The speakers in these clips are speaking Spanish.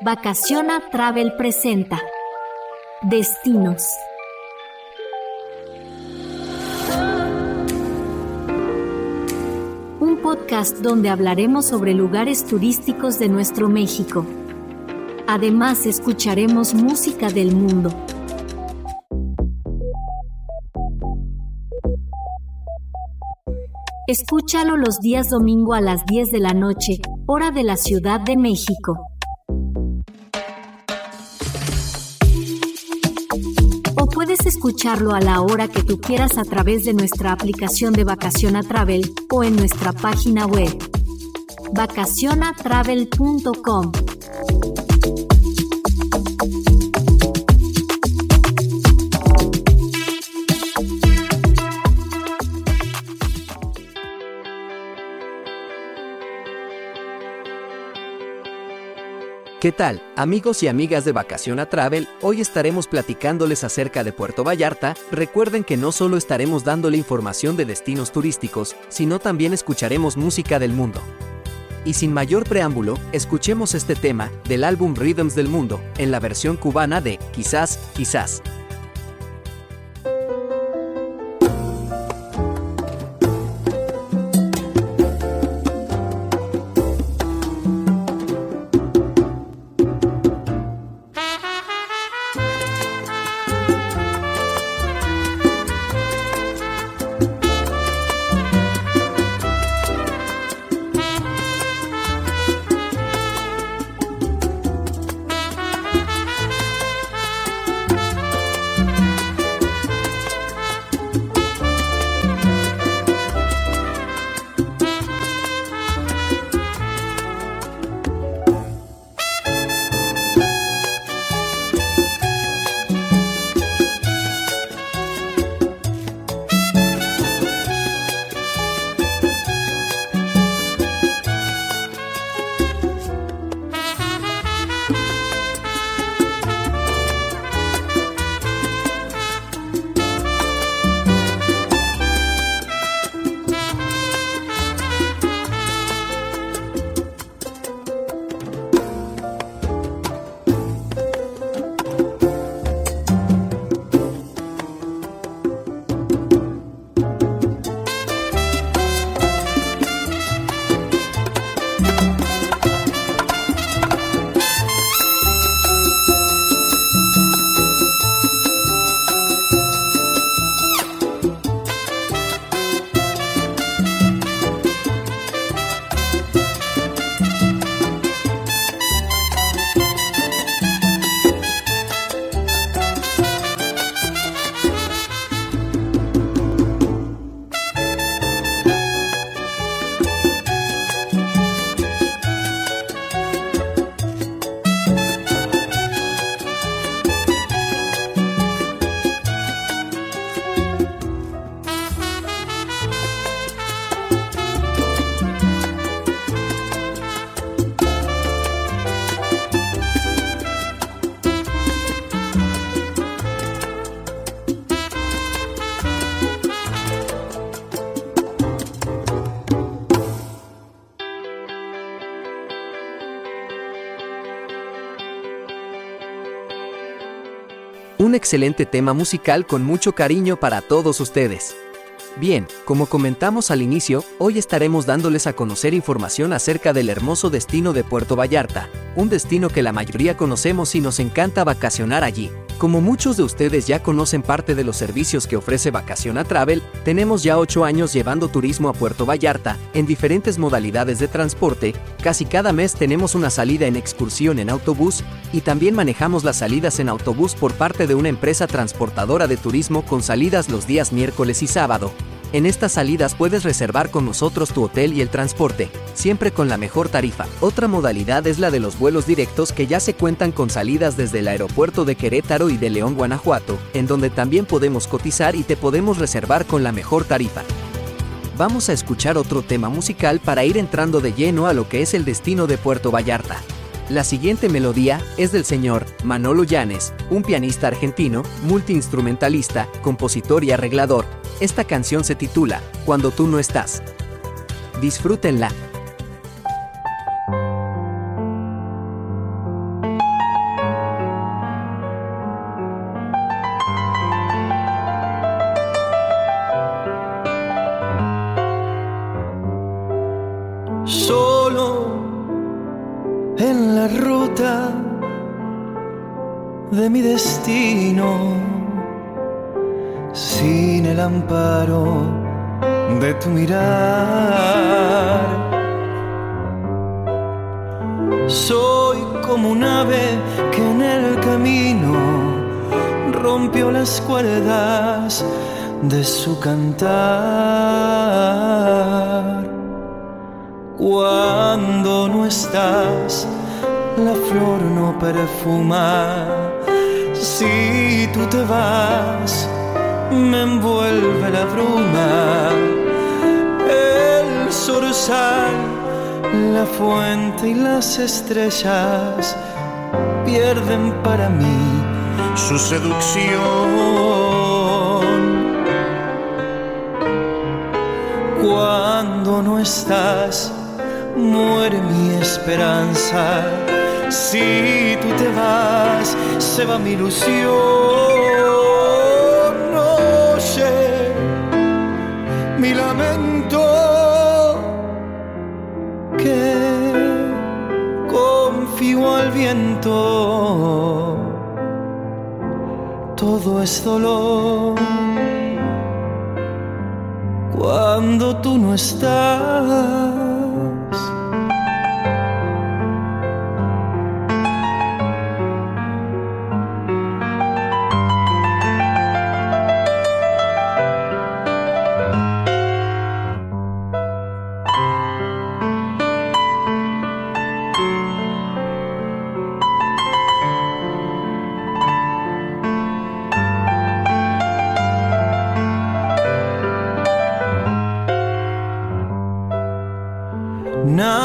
Vacaciona Travel presenta Destinos. Un podcast donde hablaremos sobre lugares turísticos de nuestro México. Además escucharemos música del mundo. Escúchalo los días domingo a las 10 de la noche, hora de la Ciudad de México. O puedes escucharlo a la hora que tú quieras a través de nuestra aplicación de Vacaciona Travel o en nuestra página web vacacionatravel.com. ¿Qué tal, amigos y amigas de Vacación a Travel? Hoy estaremos platicándoles acerca de Puerto Vallarta. Recuerden que no solo estaremos dándole información de destinos turísticos, sino también escucharemos música del mundo. Y sin mayor preámbulo, escuchemos este tema del álbum Rhythms del Mundo, en la versión cubana de Quizás, quizás. Un excelente tema musical con mucho cariño para todos ustedes. Bien, como comentamos al inicio, hoy estaremos dándoles a conocer información acerca del hermoso destino de Puerto Vallarta, un destino que la mayoría conocemos y nos encanta vacacionar allí. Como muchos de ustedes ya conocen parte de los servicios que ofrece Vacaciona Travel, tenemos ya 8 años llevando turismo a Puerto Vallarta, en diferentes modalidades de transporte, casi cada mes tenemos una salida en excursión en autobús, y también manejamos las salidas en autobús por parte de una empresa transportadora de turismo con salidas los días miércoles y sábado. En estas salidas puedes reservar con nosotros tu hotel y el transporte, siempre con la mejor tarifa. Otra modalidad es la de los vuelos directos que ya se cuentan con salidas desde el aeropuerto de Querétaro y de León, Guanajuato, en donde también podemos cotizar y te podemos reservar con la mejor tarifa. Vamos a escuchar otro tema musical para ir entrando de lleno a lo que es el destino de Puerto Vallarta. La siguiente melodía es del señor Manolo Llanes, un pianista argentino, multiinstrumentalista, compositor y arreglador. Esta canción se titula Cuando tú no estás. Disfrútenla. De mi destino, sin el amparo de tu mirar. Soy como un ave que en el camino rompió las cuerdas de su cantar. Cuando no estás, la flor no perfuma. Si tú te vas, me envuelve la bruma. El zorzal, la fuente y las estrellas pierden para mí su seducción. Cuando no estás, muere mi esperanza. Si tú te vas, se va mi ilusión. Sé, mi lamento que confío al viento. Todo es dolor cuando tú no estás.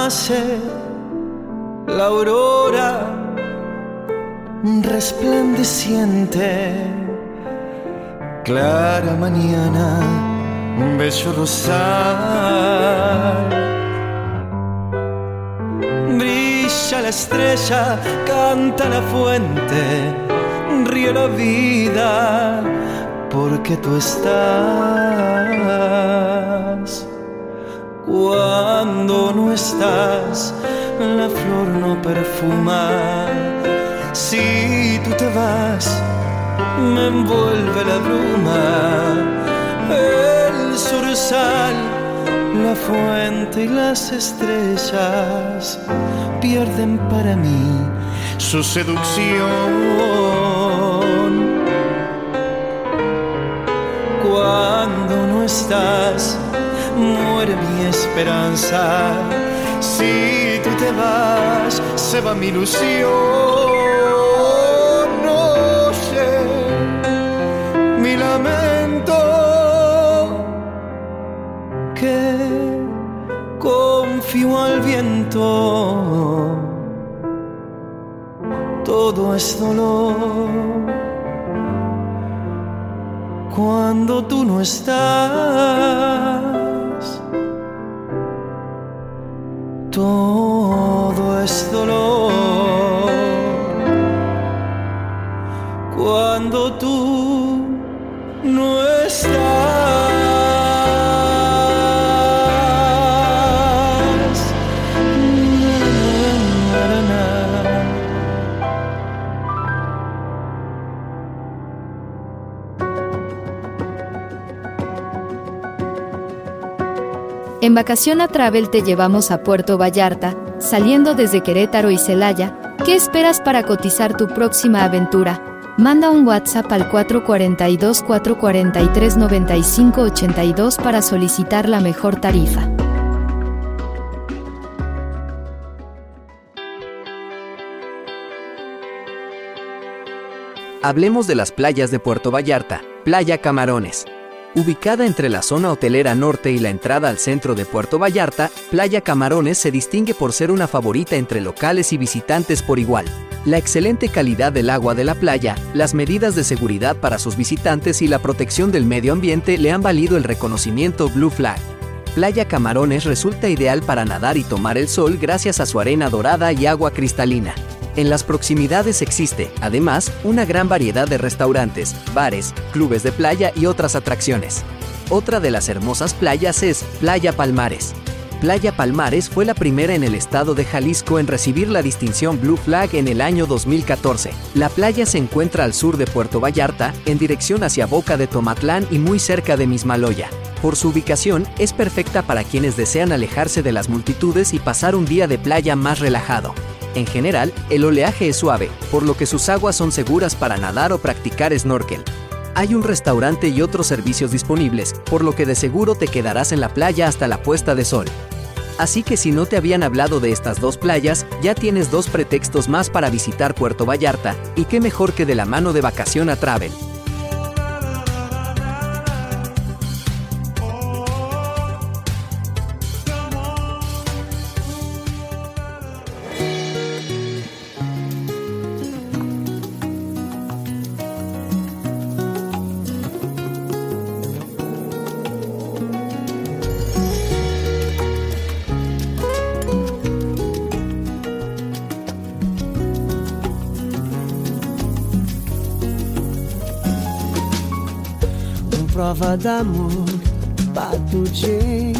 Nace la aurora resplandeciente, clara mañana, bello rosal. Brilla la estrella, canta la fuente, ríe la vida, porque tú estás. Cuando no estás, la flor no perfuma. Si tú te vas, me envuelve la bruma. El zorzal, la fuente y las estrellas pierden para mí su seducción. Cuando no estás, muere mi esperanza. Si tú te vas, se va mi ilusión. No sé, mi lamento que confío al viento. Todo es dolor cuando tú no estás. Todo es dolor. Cuando tú no estás. En Vacación a Travel te llevamos a Puerto Vallarta, saliendo desde Querétaro y Celaya. ¿Qué esperas para cotizar tu próxima aventura? Manda un WhatsApp al 442-443-9582 para solicitar la mejor tarifa. Hablemos de las playas de Puerto Vallarta, Playa Camarones. Ubicada entre la zona hotelera norte y la entrada al centro de Puerto Vallarta, Playa Camarones se distingue por ser una favorita entre locales y visitantes por igual. La excelente calidad del agua de la playa, las medidas de seguridad para sus visitantes y la protección del medio ambiente le han valido el reconocimiento Blue Flag. Playa Camarones resulta ideal para nadar y tomar el sol gracias a su arena dorada y agua cristalina. En las proximidades existe, además, una gran variedad de restaurantes, bares, clubes de playa y otras atracciones. Otra de las hermosas playas es Playa Palmares. Playa Palmares fue la primera en el estado de Jalisco en recibir la distinción Blue Flag en el año 2014. La playa se encuentra al sur de Puerto Vallarta, en dirección hacia Boca de Tomatlán y muy cerca de Mismaloya. Por su ubicación, es perfecta para quienes desean alejarse de las multitudes y pasar un día de playa más relajado. En general, el oleaje es suave, por lo que sus aguas son seguras para nadar o practicar snorkel. Hay un restaurante y otros servicios disponibles, por lo que de seguro te quedarás en la playa hasta la puesta de sol. Así que si no te habían hablado de estas dos playas, ya tienes dos pretextos más para visitar Puerto Vallarta, y qué mejor que de la mano de Vacación a Travel. D'amor patutje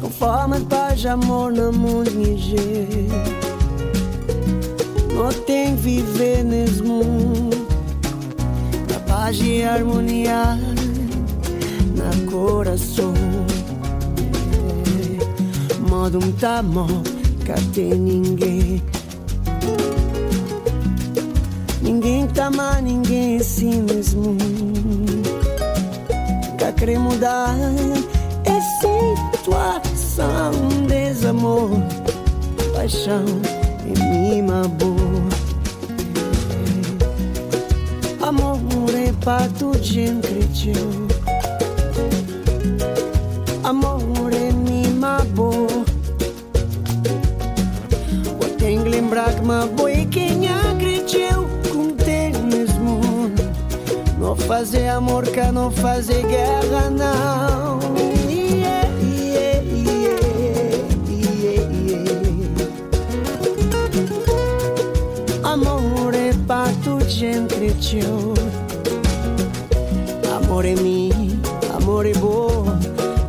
Com de paz amor no mundo niger Não tem viver nesse mundo Na paz e harmonia Na coração. Modo muito amor Que tem Ninguém em si mesmo. Nunca querer mudar essa é situação. Desamor, paixão e mima boa. Amor, é. É pato de incrível. amore mi mabo. Wat englim brak ma bo fazer amor, pra não fazer guerra, não. Yeah, yeah, yeah, entre ti. tu é mim, amor é bom,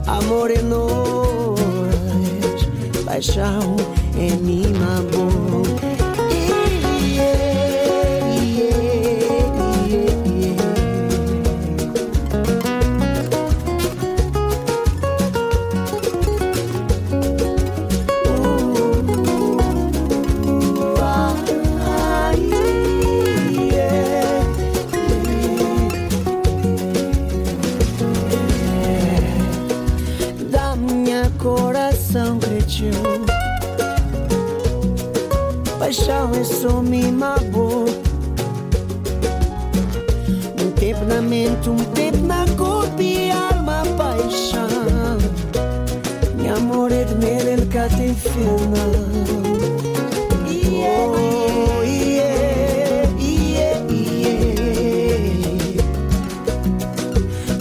amor é nós. Paixão é minha boa. Paixão é só mima boa. Um tempo na mente, um tempo na corpo e alma, paixão. Meu amor é de nele, ele cá tem.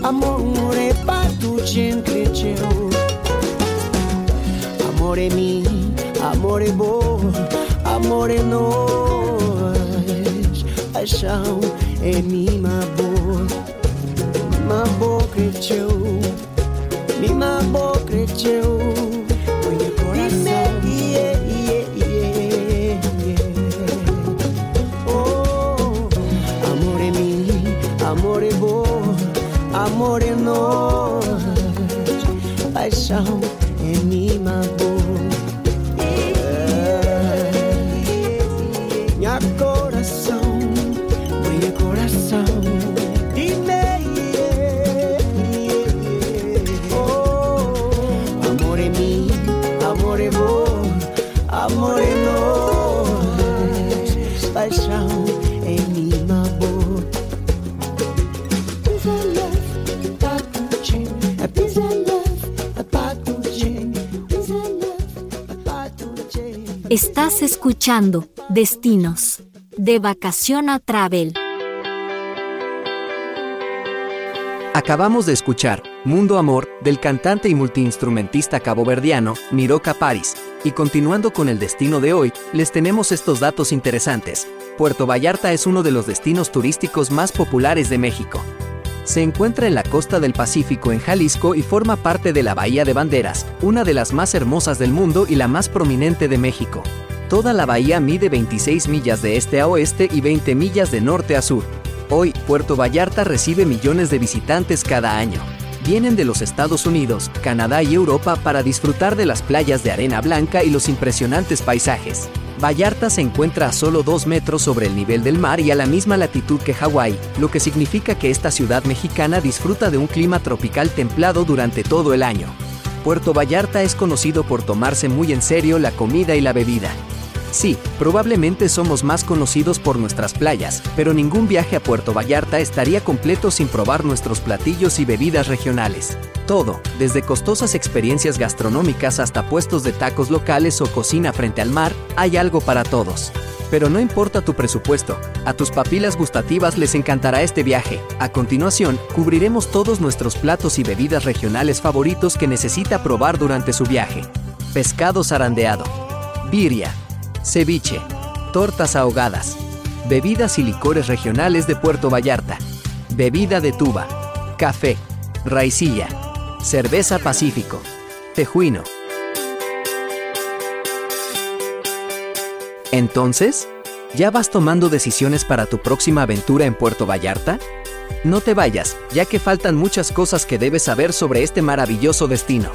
Amor é gente. Amor é mim, amor é bom nós ciao e mi ma bo ma bo mabo creceu con il corazón yeah, yeah, yeah, yeah. oh amore mi amore bo amore nós, paixão Estás escuchando Destinos de Vacación a Travel. Acabamos de escuchar Mundo Amor del cantante y multiinstrumentista caboverdiano Miroca Paris. Y continuando con el destino de hoy, les tenemos estos datos interesantes. Puerto Vallarta es uno de los destinos turísticos más populares de México. Se encuentra en la costa del Pacífico en Jalisco y forma parte de la Bahía de Banderas, una de las más hermosas del mundo y la más prominente de México. Toda la bahía mide 26 millas de este a oeste y 20 millas de norte a sur. Hoy, Puerto Vallarta recibe millones de visitantes cada año. Vienen de los Estados Unidos, Canadá y Europa para disfrutar de las playas de arena blanca y los impresionantes paisajes. Vallarta se encuentra a solo 2 metros sobre el nivel del mar y a la misma latitud que Hawái, lo que significa que esta ciudad mexicana disfruta de un clima tropical templado durante todo el año. Puerto Vallarta es conocido por tomarse muy en serio la comida y la bebida. Sí, probablemente somos más conocidos por nuestras playas, pero ningún viaje a Puerto Vallarta estaría completo sin probar nuestros platillos y bebidas regionales. Todo, desde costosas experiencias gastronómicas hasta puestos de tacos locales o cocina frente al mar, hay algo para todos. Pero no importa tu presupuesto, a tus papilas gustativas les encantará este viaje. A continuación, cubriremos todos nuestros platos y bebidas regionales favoritos que necesita probar durante su viaje. Pescado zarandeado. Birria ceviche, tortas ahogadas, bebidas y licores regionales de Puerto Vallarta, bebida de tuba, café, raicilla, cerveza pacífico, tejuino. Entonces, ¿ya vas tomando decisiones para tu próxima aventura en Puerto Vallarta? No te vayas, ya que faltan muchas cosas que debes saber sobre este maravilloso destino.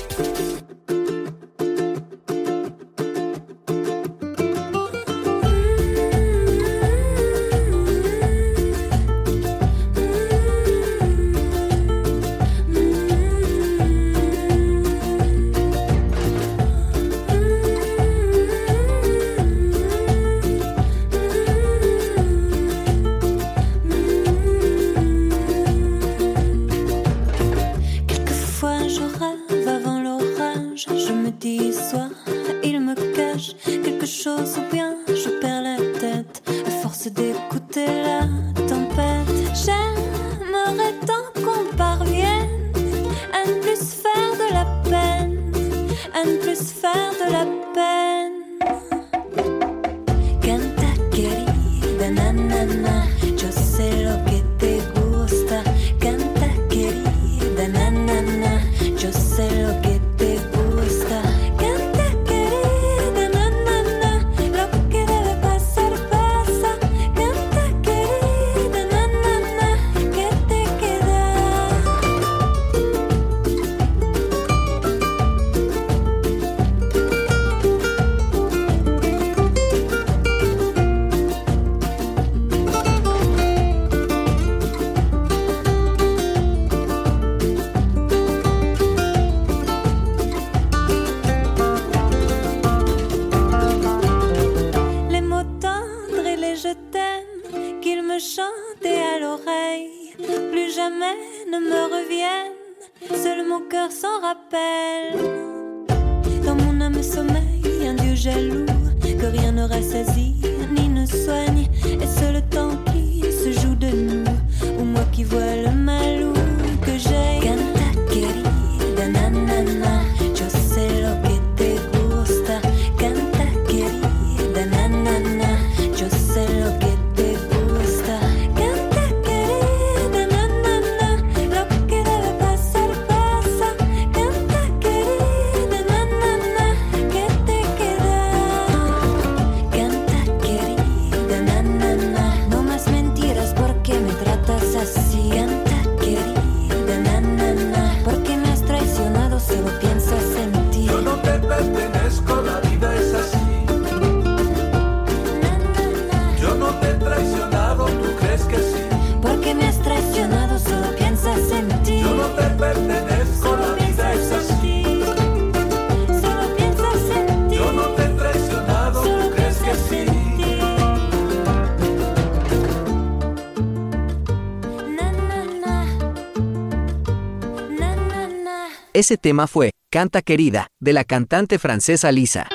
Ese tema fue Canta Querida, de la cantante francesa Lisa.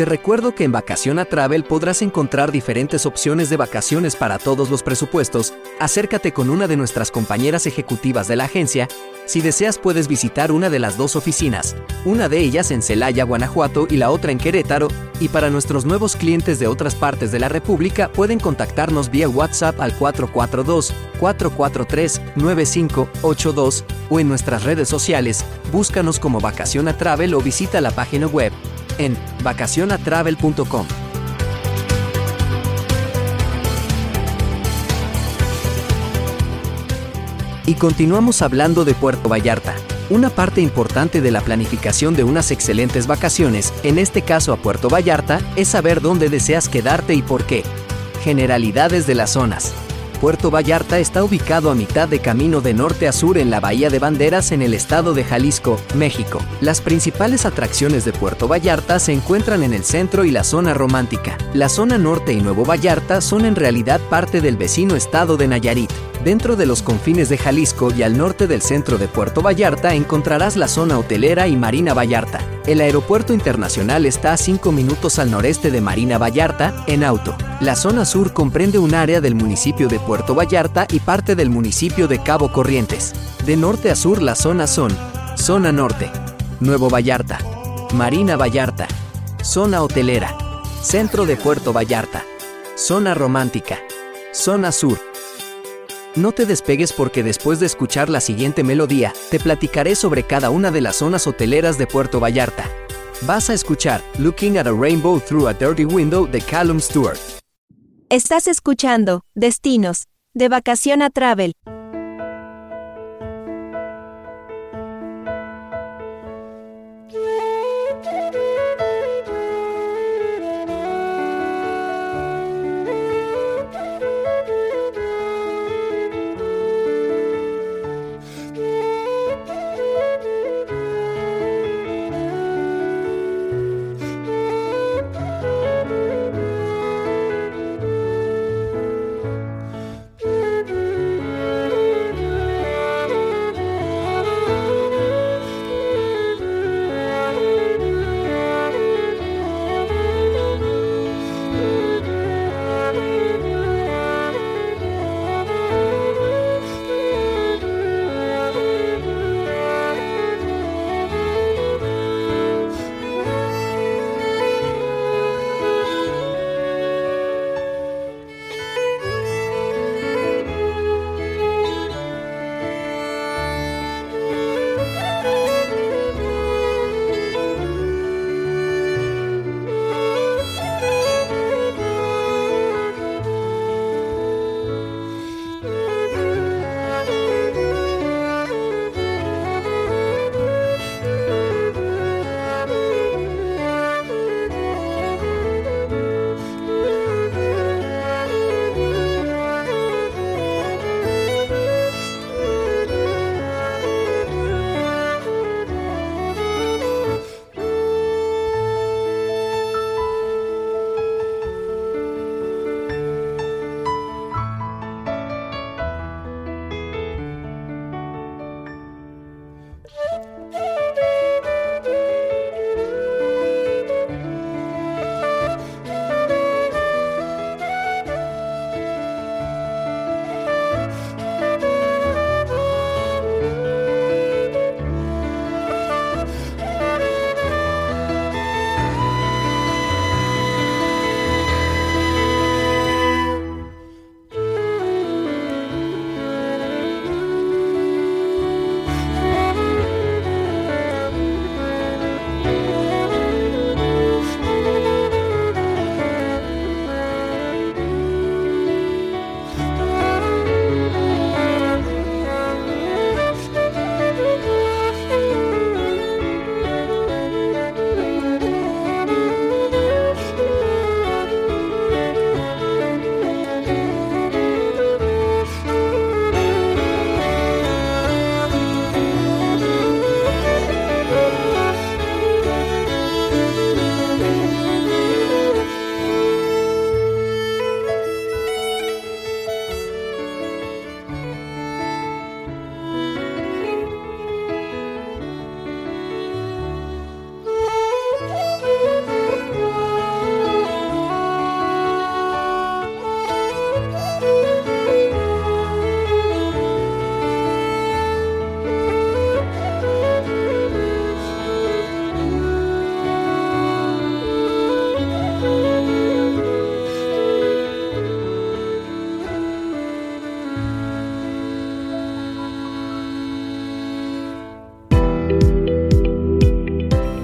Te recuerdo que en Vacación a Travel podrás encontrar diferentes opciones de vacaciones para todos los presupuestos. Acércate con una de nuestras compañeras ejecutivas de la agencia. Si deseas puedes visitar una de las dos oficinas, una de ellas en Celaya, Guanajuato y la otra en Querétaro, y para nuestros nuevos clientes de otras partes de la República pueden contactarnos vía WhatsApp al 442-443-9582 o en nuestras redes sociales, búscanos como Vacaciona Travel o visita la página web en vacacionatravel.com. Y continuamos hablando de Puerto Vallarta, una parte importante de la planificación de unas excelentes vacaciones, en este caso a Puerto Vallarta, es saber dónde deseas quedarte y por qué. Generalidades de las zonas. Puerto Vallarta está ubicado a mitad de camino de norte a sur en la Bahía de Banderas en el estado de Jalisco, México. Las principales atracciones de Puerto Vallarta se encuentran en el centro y la zona romántica. La zona norte y Nuevo Vallarta son en realidad parte del vecino estado de Nayarit. Dentro de los confines de Jalisco y al norte del centro de Puerto Vallarta encontrarás la zona hotelera y Marina Vallarta. El aeropuerto internacional está a 5 minutos al noreste de Marina Vallarta, en auto. La zona sur comprende un área del municipio de Puerto Vallarta y parte del municipio de Cabo Corrientes. De norte a sur las zonas son Zona Norte, Nuevo Vallarta, Marina Vallarta, Zona Hotelera, Centro de Puerto Vallarta, Zona Romántica, Zona Sur, no te despegues porque después de escuchar la siguiente melodía, te platicaré sobre cada una de las zonas hoteleras de Puerto Vallarta. Vas a escuchar Looking at a Rainbow Through a Dirty Window de Callum Stewart. Estás escuchando Destinos, de Vacación a Travel.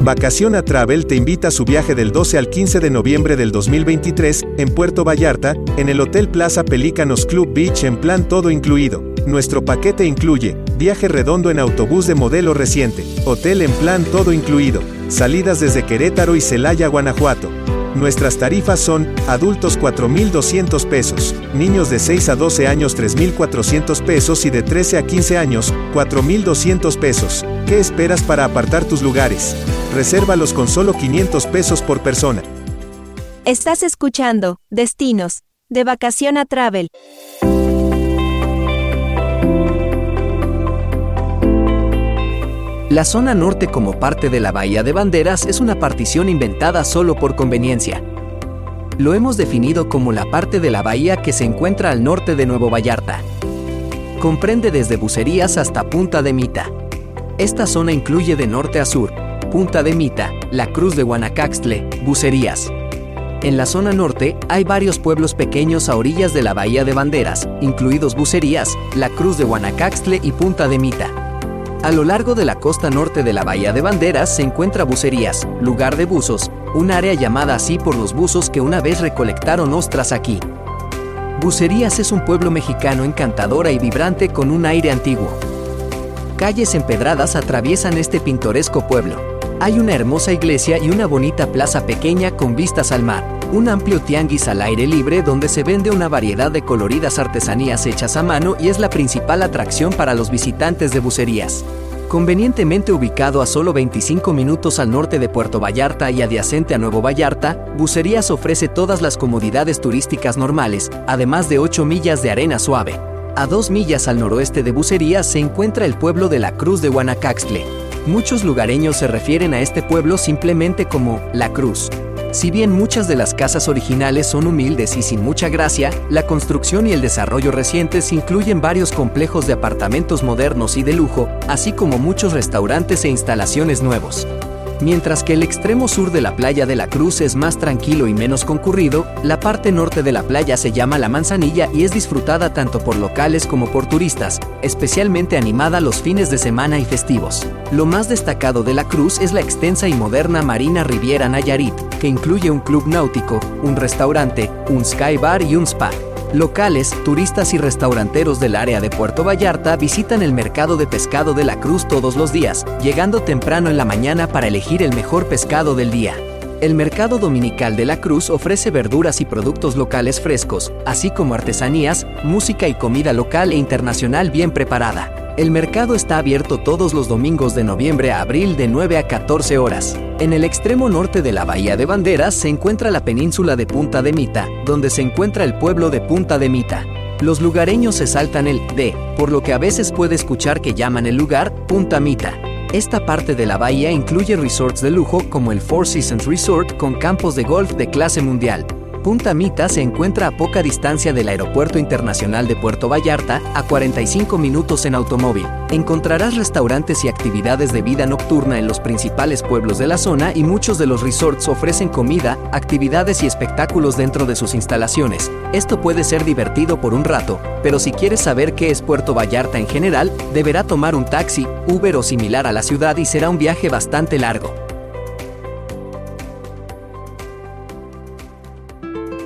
Vacación a Travel te invita a su viaje del 12 al 15 de noviembre del 2023, en Puerto Vallarta, en el Hotel Plaza Pelícanos Club Beach en plan todo incluido. Nuestro paquete incluye, viaje redondo en autobús de modelo reciente, hotel en plan todo incluido, salidas desde Querétaro y Celaya, Guanajuato. Nuestras tarifas son, adultos 4.200 pesos, niños de 6 a 12 años 3.400 pesos y de 13 a 15 años, 4.200 pesos. ¿Qué esperas para apartar tus lugares? Resérvalos con solo 500 pesos por persona. Estás escuchando Destinos de Vacación a Travel. La zona norte como parte de la Bahía de Banderas es una partición inventada solo por conveniencia. Lo hemos definido como la parte de la bahía que se encuentra al norte de Nuevo Vallarta. Comprende desde Bucerías hasta Punta de Mita. Esta zona incluye de norte a sur, Punta de Mita, la Cruz de Guanacaxtle, Bucerías. En la zona norte hay varios pueblos pequeños a orillas de la Bahía de Banderas, incluidos Bucerías, la Cruz de Guanacaxtle y Punta de Mita. A lo largo de la costa norte de la Bahía de Banderas se encuentra Bucerías, lugar de buzos, un área llamada así por los buzos que una vez recolectaron ostras aquí. Bucerías es un pueblo mexicano encantadora y vibrante con un aire antiguo. Calles empedradas atraviesan este pintoresco pueblo. Hay una hermosa iglesia y una bonita plaza pequeña con vistas al mar, un amplio tianguis al aire libre donde se vende una variedad de coloridas artesanías hechas a mano y es la principal atracción para los visitantes de Bucerías. Convenientemente ubicado a solo 25 minutos al norte de Puerto Vallarta y adyacente a Nuevo Vallarta, Bucerías ofrece todas las comodidades turísticas normales, además de 8 millas de arena suave. A dos millas al noroeste de Bucerías se encuentra el pueblo de la Cruz de Guanacaxtle. Muchos lugareños se refieren a este pueblo simplemente como La Cruz. Si bien muchas de las casas originales son humildes y sin mucha gracia, la construcción y el desarrollo recientes incluyen varios complejos de apartamentos modernos y de lujo, así como muchos restaurantes e instalaciones nuevos. Mientras que el extremo sur de la playa de la Cruz es más tranquilo y menos concurrido, la parte norte de la playa se llama La Manzanilla y es disfrutada tanto por locales como por turistas, especialmente animada los fines de semana y festivos. Lo más destacado de la Cruz es la extensa y moderna Marina Riviera Nayarit, que incluye un club náutico, un restaurante, un sky bar y un spa. Locales, turistas y restauranteros del área de Puerto Vallarta visitan el mercado de pescado de la Cruz todos los días, llegando temprano en la mañana para elegir el mejor pescado del día. El mercado dominical de la Cruz ofrece verduras y productos locales frescos, así como artesanías, música y comida local e internacional bien preparada. El mercado está abierto todos los domingos de noviembre a abril de 9 a 14 horas. En el extremo norte de la Bahía de Banderas se encuentra la península de Punta de Mita, donde se encuentra el pueblo de Punta de Mita. Los lugareños se saltan el de, por lo que a veces puede escuchar que llaman el lugar Punta Mita. Esta parte de la bahía incluye resorts de lujo como el Four Seasons Resort con campos de golf de clase mundial, Punta Mita se encuentra a poca distancia del Aeropuerto Internacional de Puerto Vallarta, a 45 minutos en automóvil. Encontrarás restaurantes y actividades de vida nocturna en los principales pueblos de la zona y muchos de los resorts ofrecen comida, actividades y espectáculos dentro de sus instalaciones. Esto puede ser divertido por un rato, pero si quieres saber qué es Puerto Vallarta en general, deberá tomar un taxi, Uber o similar a la ciudad y será un viaje bastante largo.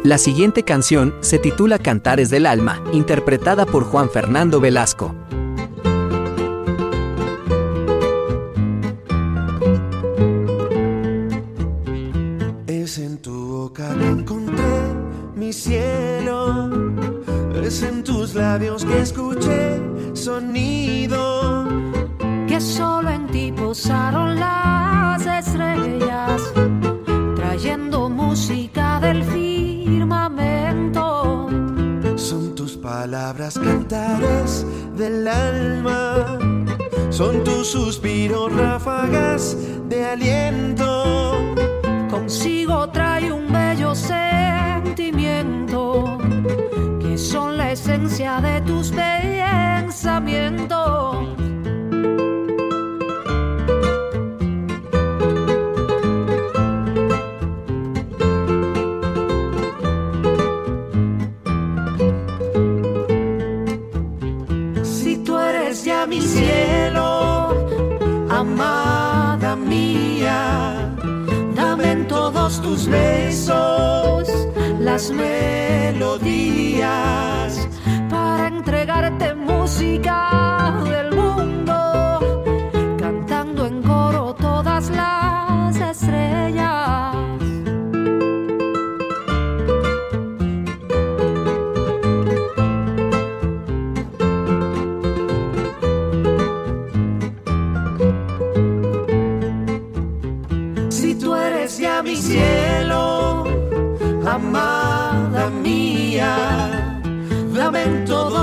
La siguiente canción se titula Cantares del Alma, interpretada por Juan Fernando Velasco. Es en tu boca que encontré mi cielo, es en tus labios que escuché sonido. que solo en palabras cantares del alma, son tus suspiros ráfagas de aliento. Consigo trae un bello sentimiento, que son la esencia de tus pensamientos. Mi cielo, amada mía, dame todos tus besos las melodías para entregarte música del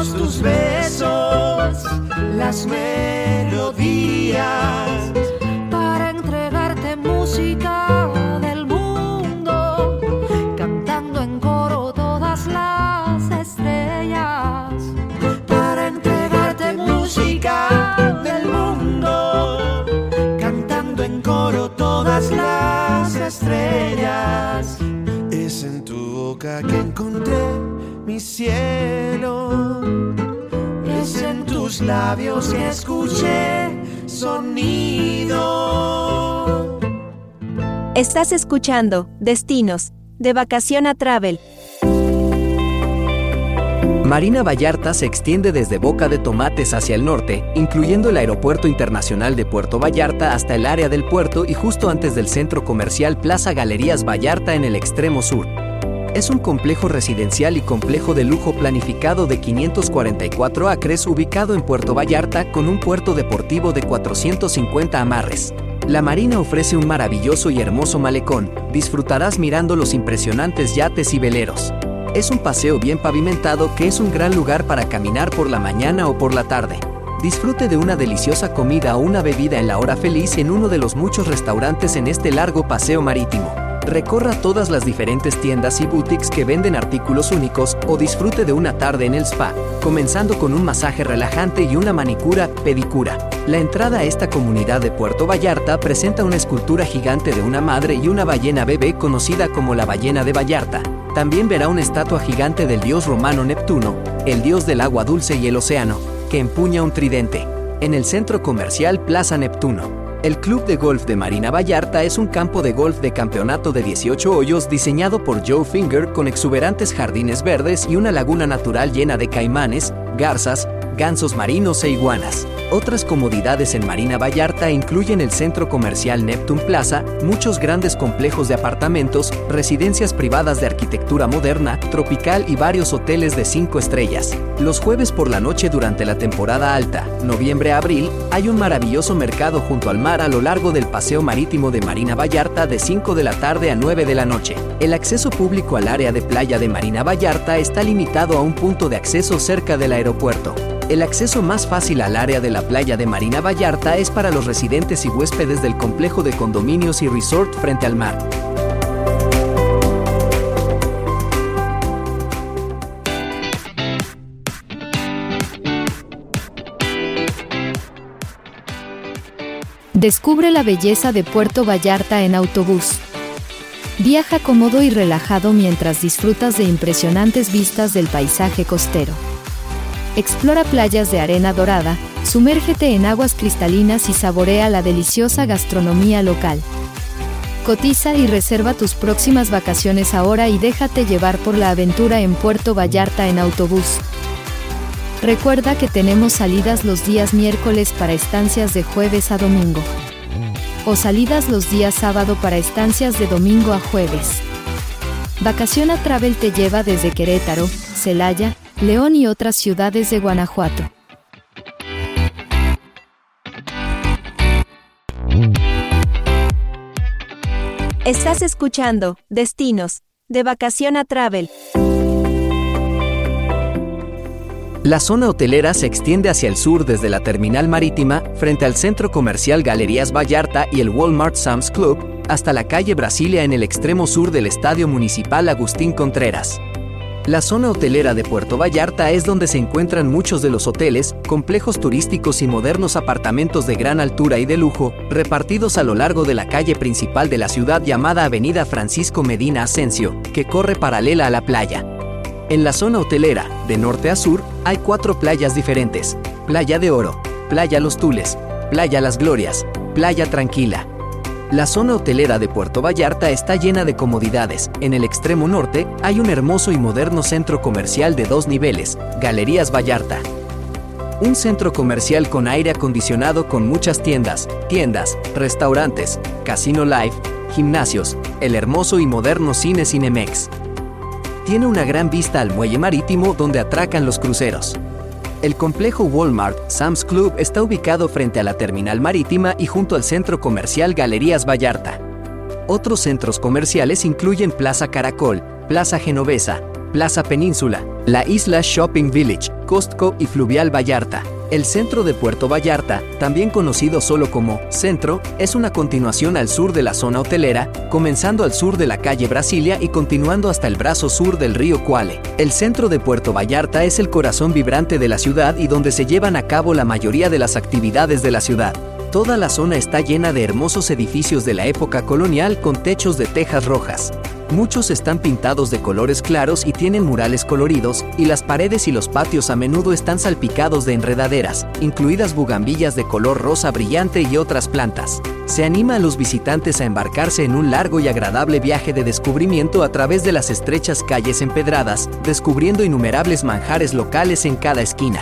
tus besos las melodías para entregarte música del mundo, cantando en coro todas las estrellas. Para entregarte música del mundo, cantando en coro todas las estrellas. Es en tu boca que encontré mi cielo. Labios escuché sonido. Estás escuchando Destinos, de vacación a travel. Marina Vallarta se extiende desde Boca de Tomates hacia el norte, incluyendo el Aeropuerto Internacional de Puerto Vallarta hasta el área del puerto y justo antes del centro comercial Plaza Galerías Vallarta en el extremo sur. Es un complejo residencial y complejo de lujo planificado de 544 acres ubicado en Puerto Vallarta con un puerto deportivo de 450 amarres. La marina ofrece un maravilloso y hermoso malecón, disfrutarás mirando los impresionantes yates y veleros. Es un paseo bien pavimentado que es un gran lugar para caminar por la mañana o por la tarde. Disfrute de una deliciosa comida o una bebida en la hora feliz en uno de los muchos restaurantes en este largo paseo marítimo. Recorra todas las diferentes tiendas y boutiques que venden artículos únicos o disfrute de una tarde en el spa, comenzando con un masaje relajante y una manicura, pedicura. La entrada a esta comunidad de Puerto Vallarta presenta una escultura gigante de una madre y una ballena bebé conocida como la ballena de Vallarta. También verá una estatua gigante del dios romano Neptuno, el dios del agua dulce y el océano, que empuña un tridente. En el centro comercial Plaza Neptuno. El Club de Golf de Marina Vallarta es un campo de golf de campeonato de 18 hoyos diseñado por Joe Finger con exuberantes jardines verdes y una laguna natural llena de caimanes, garzas, gansos marinos e iguanas. Otras comodidades en Marina Vallarta incluyen el centro comercial Neptune Plaza, muchos grandes complejos de apartamentos, residencias privadas de arquitectura moderna, tropical y varios hoteles de 5 estrellas. Los jueves por la noche durante la temporada alta, noviembre a abril, hay un maravilloso mercado junto al mar a lo largo del paseo marítimo de Marina Vallarta de 5 de la tarde a 9 de la noche. El acceso público al área de playa de Marina Vallarta está limitado a un punto de acceso cerca del aeropuerto. El acceso más fácil al área de la playa de Marina Vallarta es para los residentes y huéspedes del complejo de condominios y resort frente al mar. Descubre la belleza de Puerto Vallarta en autobús. Viaja cómodo y relajado mientras disfrutas de impresionantes vistas del paisaje costero. Explora playas de arena dorada, sumérgete en aguas cristalinas y saborea la deliciosa gastronomía local. Cotiza y reserva tus próximas vacaciones ahora y déjate llevar por la aventura en Puerto Vallarta en autobús. Recuerda que tenemos salidas los días miércoles para estancias de jueves a domingo. O salidas los días sábado para estancias de domingo a jueves. Vacaciona Travel te lleva desde Querétaro, Celaya, León y otras ciudades de Guanajuato. Estás escuchando Destinos, de vacación a travel. La zona hotelera se extiende hacia el sur desde la terminal marítima, frente al centro comercial Galerías Vallarta y el Walmart Sam's Club, hasta la calle Brasilia en el extremo sur del Estadio Municipal Agustín Contreras. La zona hotelera de Puerto Vallarta es donde se encuentran muchos de los hoteles, complejos turísticos y modernos apartamentos de gran altura y de lujo, repartidos a lo largo de la calle principal de la ciudad llamada Avenida Francisco Medina Asensio, que corre paralela a la playa. En la zona hotelera, de norte a sur, hay cuatro playas diferentes. Playa de Oro, Playa Los Tules, Playa Las Glorias, Playa Tranquila. La zona hotelera de Puerto Vallarta está llena de comodidades. En el extremo norte hay un hermoso y moderno centro comercial de dos niveles, Galerías Vallarta. Un centro comercial con aire acondicionado con muchas tiendas, tiendas, restaurantes, casino live, gimnasios, el hermoso y moderno cine Cinemex. Tiene una gran vista al muelle marítimo donde atracan los cruceros. El complejo Walmart Sam's Club está ubicado frente a la terminal marítima y junto al centro comercial Galerías Vallarta. Otros centros comerciales incluyen Plaza Caracol, Plaza Genovesa, Plaza Península, la Isla Shopping Village, Costco y Fluvial Vallarta. El centro de Puerto Vallarta, también conocido solo como Centro, es una continuación al sur de la zona hotelera, comenzando al sur de la calle Brasilia y continuando hasta el brazo sur del río Cuale. El centro de Puerto Vallarta es el corazón vibrante de la ciudad y donde se llevan a cabo la mayoría de las actividades de la ciudad. Toda la zona está llena de hermosos edificios de la época colonial con techos de tejas rojas. Muchos están pintados de colores claros y tienen murales coloridos, y las paredes y los patios a menudo están salpicados de enredaderas, incluidas bugambillas de color rosa brillante y otras plantas. Se anima a los visitantes a embarcarse en un largo y agradable viaje de descubrimiento a través de las estrechas calles empedradas, descubriendo innumerables manjares locales en cada esquina.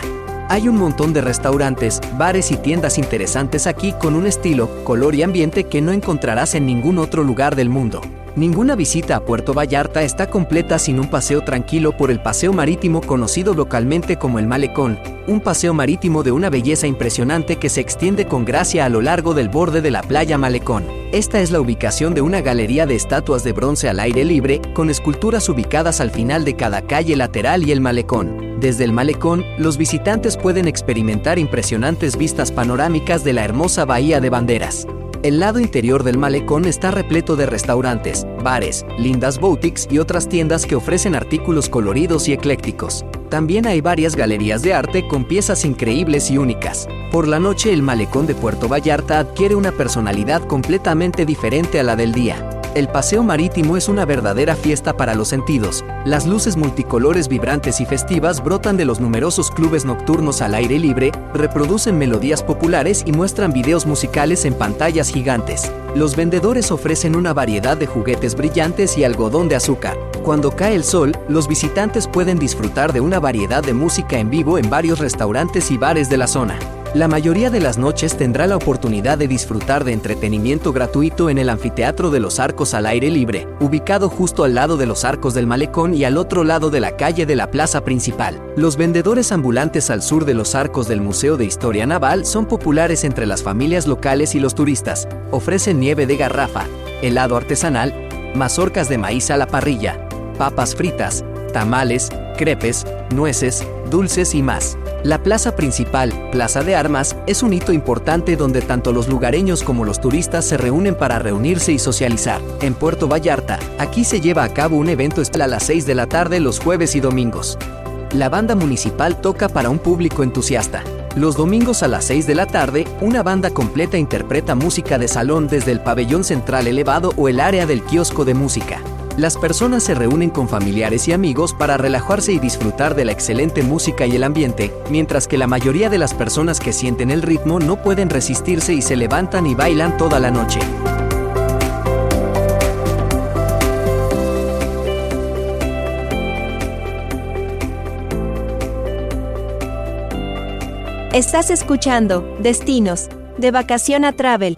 Hay un montón de restaurantes, bares y tiendas interesantes aquí con un estilo, color y ambiente que no encontrarás en ningún otro lugar del mundo. Ninguna visita a Puerto Vallarta está completa sin un paseo tranquilo por el paseo marítimo conocido localmente como el Malecón, un paseo marítimo de una belleza impresionante que se extiende con gracia a lo largo del borde de la playa Malecón. Esta es la ubicación de una galería de estatuas de bronce al aire libre, con esculturas ubicadas al final de cada calle lateral y el malecón. Desde el malecón, los visitantes pueden experimentar impresionantes vistas panorámicas de la hermosa bahía de Banderas. El lado interior del malecón está repleto de restaurantes, bares, lindas boutiques y otras tiendas que ofrecen artículos coloridos y eclécticos. También hay varias galerías de arte con piezas increíbles y únicas. Por la noche el malecón de Puerto Vallarta adquiere una personalidad completamente diferente a la del día. El paseo marítimo es una verdadera fiesta para los sentidos. Las luces multicolores vibrantes y festivas brotan de los numerosos clubes nocturnos al aire libre, reproducen melodías populares y muestran videos musicales en pantallas gigantes. Los vendedores ofrecen una variedad de juguetes brillantes y algodón de azúcar. Cuando cae el sol, los visitantes pueden disfrutar de una variedad de música en vivo en varios restaurantes y bares de la zona. La mayoría de las noches tendrá la oportunidad de disfrutar de entretenimiento gratuito en el Anfiteatro de los Arcos al aire libre, ubicado justo al lado de los arcos del malecón y al otro lado de la calle de la plaza principal. Los vendedores ambulantes al sur de los arcos del Museo de Historia Naval son populares entre las familias locales y los turistas. Ofrecen nieve de garrafa, helado artesanal, mazorcas de maíz a la parrilla, papas fritas, tamales, crepes, nueces, dulces y más. La plaza principal, Plaza de Armas, es un hito importante donde tanto los lugareños como los turistas se reúnen para reunirse y socializar. En Puerto Vallarta, aquí se lleva a cabo un evento a las 6 de la tarde los jueves y domingos. La banda municipal toca para un público entusiasta. Los domingos a las 6 de la tarde, una banda completa interpreta música de salón desde el pabellón central elevado o el área del kiosco de música. Las personas se reúnen con familiares y amigos para relajarse y disfrutar de la excelente música y el ambiente, mientras que la mayoría de las personas que sienten el ritmo no pueden resistirse y se levantan y bailan toda la noche. Estás escuchando Destinos, de vacación a travel.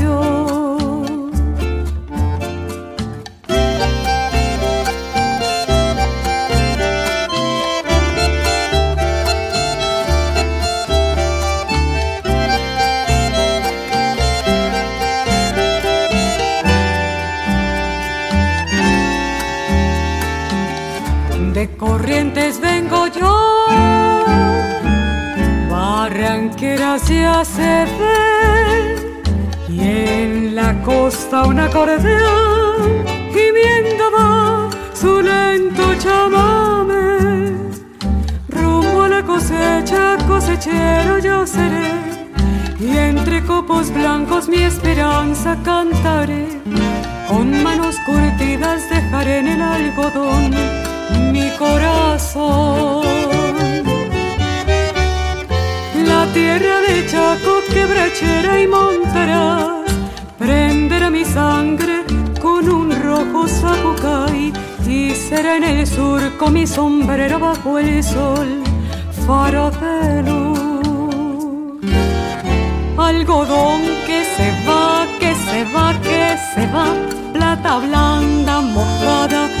Vengo yo, barranqueras ya se ven, y en la costa un acordeón, gimiendo va su lento chamame. Rumbo a la cosecha, cosechero yo seré, y entre copos blancos mi esperanza cantaré, con manos curtidas dejaré en el algodón mi corazón. La tierra de Chaco quebrachera y montarás, prenderá mi sangre con un rojo zapucay y será en el surco mi sombrero bajo el sol, faro de luz. Algodón que se va, que se va, que se va, plata blanda mojada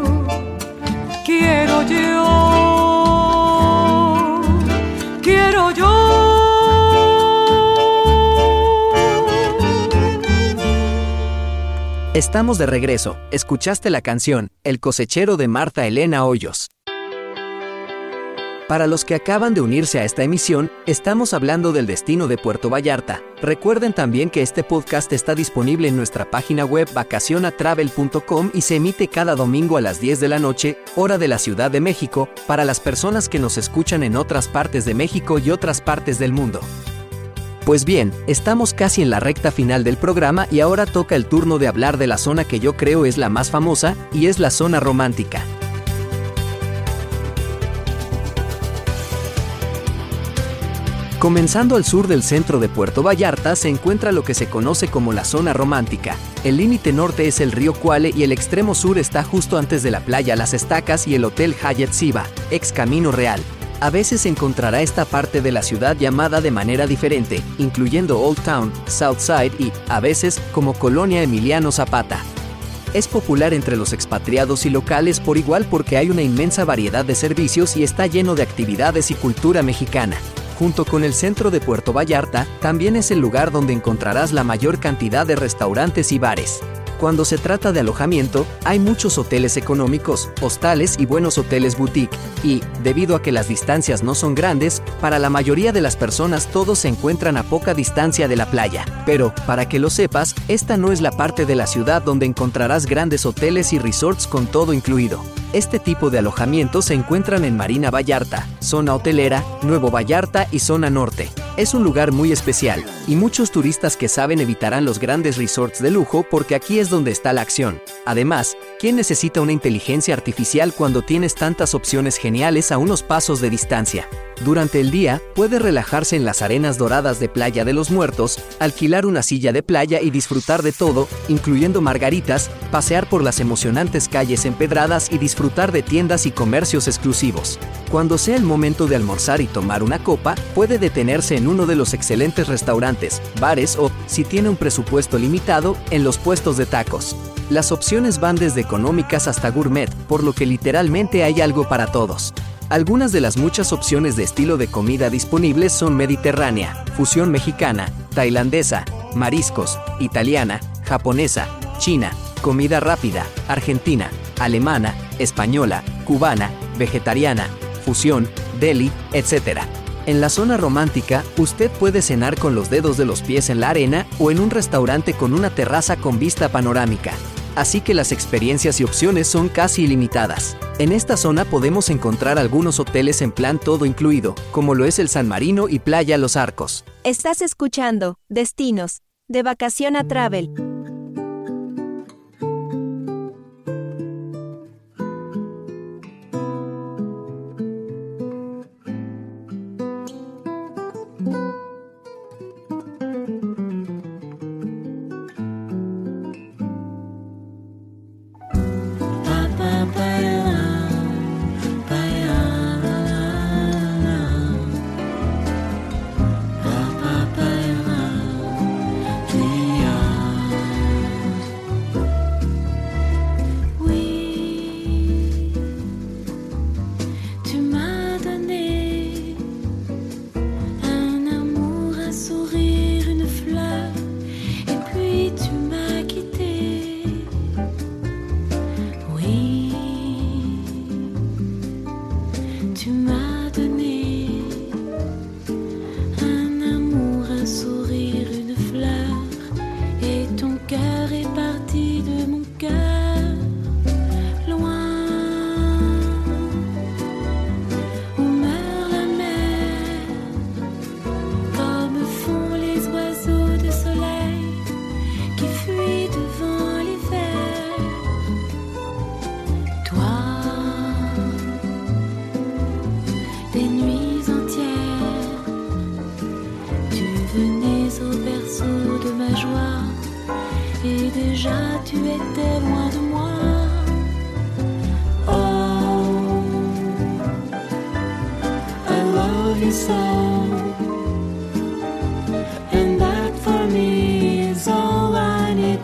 Estamos de regreso. Escuchaste la canción El cosechero de Marta Elena Hoyos. Para los que acaban de unirse a esta emisión, estamos hablando del destino de Puerto Vallarta. Recuerden también que este podcast está disponible en nuestra página web vacacionatravel.com y se emite cada domingo a las 10 de la noche, hora de la Ciudad de México, para las personas que nos escuchan en otras partes de México y otras partes del mundo. Pues bien, estamos casi en la recta final del programa y ahora toca el turno de hablar de la zona que yo creo es la más famosa, y es la zona romántica. Comenzando al sur del centro de Puerto Vallarta se encuentra lo que se conoce como la zona romántica. El límite norte es el río Cuale y el extremo sur está justo antes de la playa Las Estacas y el Hotel Hyatt Siva, ex Camino Real. A veces encontrará esta parte de la ciudad llamada de manera diferente, incluyendo Old Town, South Side y, a veces, como Colonia Emiliano Zapata. Es popular entre los expatriados y locales por igual porque hay una inmensa variedad de servicios y está lleno de actividades y cultura mexicana junto con el centro de Puerto Vallarta, también es el lugar donde encontrarás la mayor cantidad de restaurantes y bares. Cuando se trata de alojamiento, hay muchos hoteles económicos, hostales y buenos hoteles boutique, y, debido a que las distancias no son grandes, para la mayoría de las personas todos se encuentran a poca distancia de la playa. Pero, para que lo sepas, esta no es la parte de la ciudad donde encontrarás grandes hoteles y resorts con todo incluido. Este tipo de alojamientos se encuentran en Marina Vallarta, zona hotelera, Nuevo Vallarta y zona norte. Es un lugar muy especial, y muchos turistas que saben evitarán los grandes resorts de lujo porque aquí es donde está la acción. Además, ¿quién necesita una inteligencia artificial cuando tienes tantas opciones geniales a unos pasos de distancia? Durante el día, puede relajarse en las arenas doradas de Playa de los Muertos, alquilar una silla de playa y disfrutar de todo, incluyendo margaritas, pasear por las emocionantes calles empedradas y disfrutar de tiendas y comercios exclusivos. Cuando sea el momento de almorzar y tomar una copa, puede detenerse en uno de los excelentes restaurantes, bares o, si tiene un presupuesto limitado, en los puestos de tacos. Las opciones van desde económicas hasta gourmet, por lo que literalmente hay algo para todos. Algunas de las muchas opciones de estilo de comida disponibles son mediterránea, fusión mexicana, tailandesa, mariscos, italiana, japonesa, china, comida rápida, argentina, alemana, española, cubana, vegetariana, fusión, deli, etc. En la zona romántica, usted puede cenar con los dedos de los pies en la arena o en un restaurante con una terraza con vista panorámica así que las experiencias y opciones son casi ilimitadas. En esta zona podemos encontrar algunos hoteles en plan todo incluido, como lo es el San Marino y Playa Los Arcos. Estás escuchando Destinos, de vacación a travel.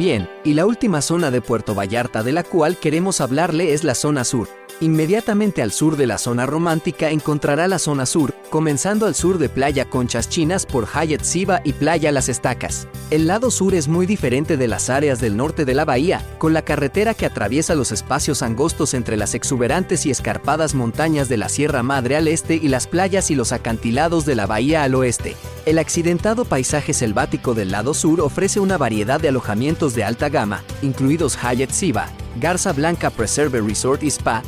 Bien, y la última zona de Puerto Vallarta de la cual queremos hablarle es la zona sur. Inmediatamente al sur de la zona romántica encontrará la zona sur, comenzando al sur de Playa Conchas Chinas por Hyatt Siva y Playa Las Estacas. El lado sur es muy diferente de las áreas del norte de la bahía, con la carretera que atraviesa los espacios angostos entre las exuberantes y escarpadas montañas de la Sierra Madre al este y las playas y los acantilados de la bahía al oeste. El accidentado paisaje selvático del lado sur ofrece una variedad de alojamientos de alta gama, incluidos Hyatt Siva, Garza Blanca Preserve Resort y Spa,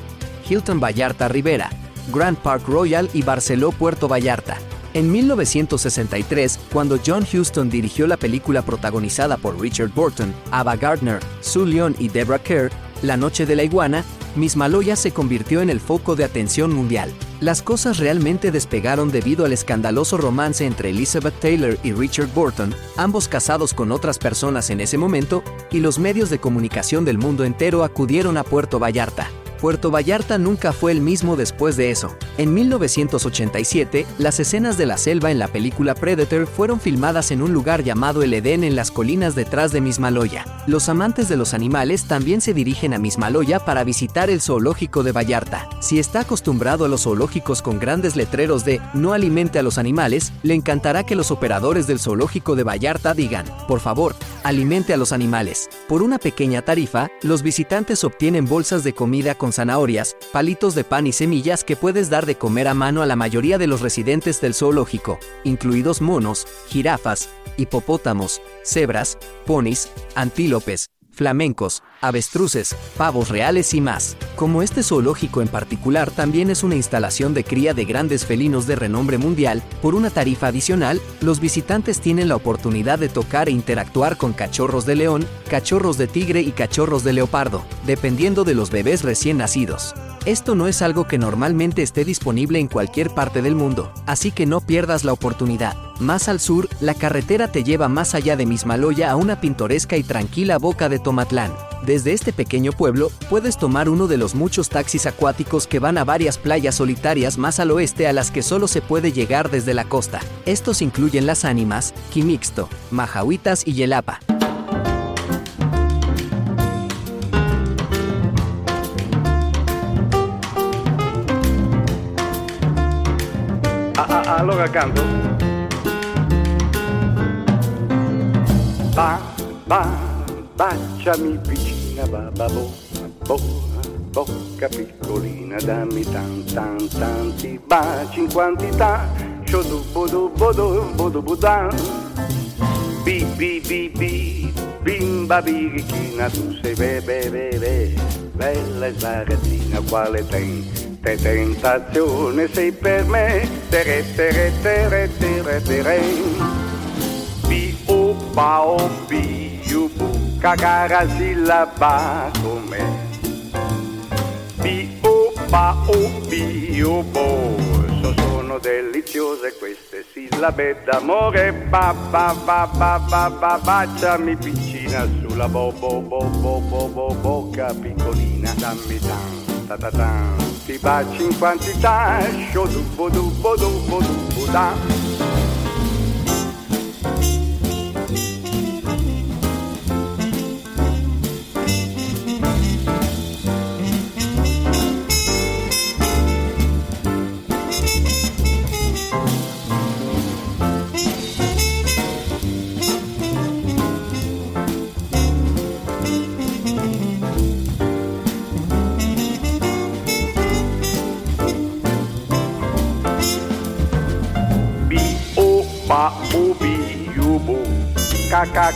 Hilton Vallarta Rivera, Grand Park Royal y Barceló Puerto Vallarta. En 1963, cuando John Huston dirigió la película protagonizada por Richard Burton, Ava Gardner, Sue Leon y Deborah Kerr, La Noche de la Iguana, Mismaloya se convirtió en el foco de atención mundial. Las cosas realmente despegaron debido al escandaloso romance entre Elizabeth Taylor y Richard Burton, ambos casados con otras personas en ese momento, y los medios de comunicación del mundo entero acudieron a Puerto Vallarta. Puerto Vallarta nunca fue el mismo después de eso. En 1987, las escenas de la selva en la película Predator fueron filmadas en un lugar llamado El Edén en las colinas detrás de Mismaloya. Los amantes de los animales también se dirigen a Mismaloya para visitar el zoológico de Vallarta. Si está acostumbrado a los zoológicos con grandes letreros de no alimente a los animales, le encantará que los operadores del zoológico de Vallarta digan, por favor, alimente a los animales. Por una pequeña tarifa, los visitantes obtienen bolsas de comida con zanahorias, palitos de pan y semillas que puedes dar de comer a mano a la mayoría de los residentes del zoológico, incluidos monos, jirafas, hipopótamos, cebras, ponis, antílopes, flamencos, avestruces, pavos reales y más. Como este zoológico en particular también es una instalación de cría de grandes felinos de renombre mundial, por una tarifa adicional, los visitantes tienen la oportunidad de tocar e interactuar con cachorros de león, cachorros de tigre y cachorros de leopardo, dependiendo de los bebés recién nacidos. Esto no es algo que normalmente esté disponible en cualquier parte del mundo, así que no pierdas la oportunidad. Más al sur, la carretera te lleva más allá de Mismaloya a una pintoresca y tranquila boca de Tomatlán. Desde este pequeño pueblo, puedes tomar uno de los muchos taxis acuáticos que van a varias playas solitarias más al oeste a las que solo se puede llegar desde la costa. Estos incluyen Las Ánimas, Quimixto, Majahuitas y Yelapa. allora canto. Ba, ba, ba, bo, bo, bocca piccolina, dammi tan, tan, tanti baci in quantità. Shodu, bodu, bodu, bodu, budan. Bi, bi, bi, bi, bimba birichina, tu sei be, be, be, be, bella ragazzina, quale tem? Te tentazione sei per me, tere tere tere tere tere. Bi o ba o bi u cagara sillaba come. Bi o ba o bi u bo, so sono deliziose queste sillabe d'amore. Ba ba ba ba ba ba baciami piccina sulla bo bo bo bo bo bo bocca piccolina, dammi tanto ta ta ta ti baci in quantità sciodubbo dubbo dubbo dubbo da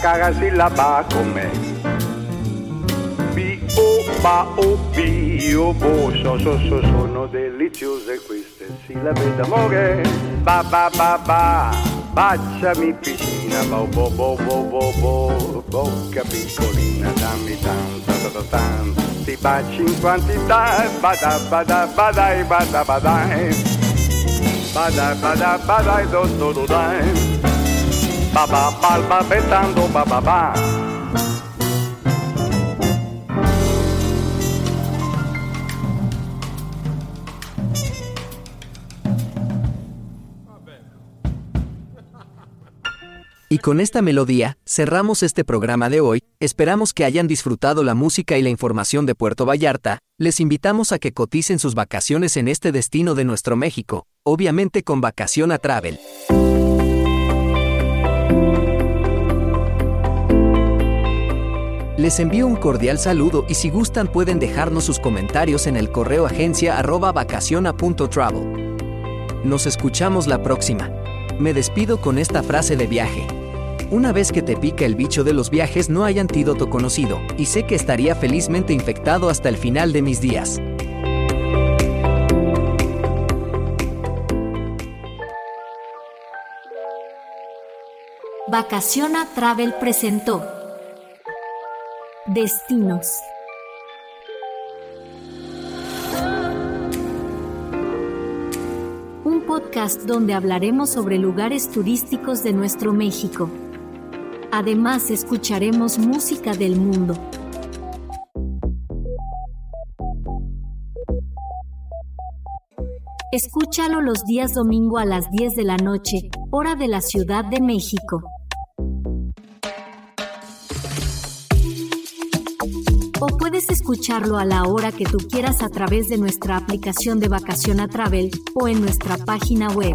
sílaba come bi o ba ubi yubu so so so sono deliziose queste sillabe d'amore. Ba ba ba ba baciami piccina bo bo bo bo bo bo bocca piccolina dammi tanta tanta tanta ti baci in quantità bada bada badai bada badai Bada bada bada do do do dai. Ba ba ba ba betando ba ba ba. Y con esta melodía, cerramos este programa de hoy, esperamos que hayan disfrutado la música y la información de Puerto Vallarta, les invitamos a que coticen sus vacaciones en este destino de nuestro México, obviamente con Vacación a Travel. Les envío un cordial saludo y si gustan pueden dejarnos sus comentarios en el correo agencia arroba vacaciona.travel. Nos escuchamos la próxima. Me despido con esta frase de viaje. Una vez que te pica el bicho de los viajes no hay antídoto conocido, y sé que estaría felizmente infectado hasta el final de mis días. Vacaciona Travel presentó Destinos. Un podcast donde hablaremos sobre lugares turísticos de nuestro México. Además escucharemos música del mundo. Escúchalo los días domingo a las 10 de la noche, hora de la Ciudad de México. Puedes escucharlo a la hora que tú quieras a través de nuestra aplicación de Vacaciona Travel o en nuestra página web.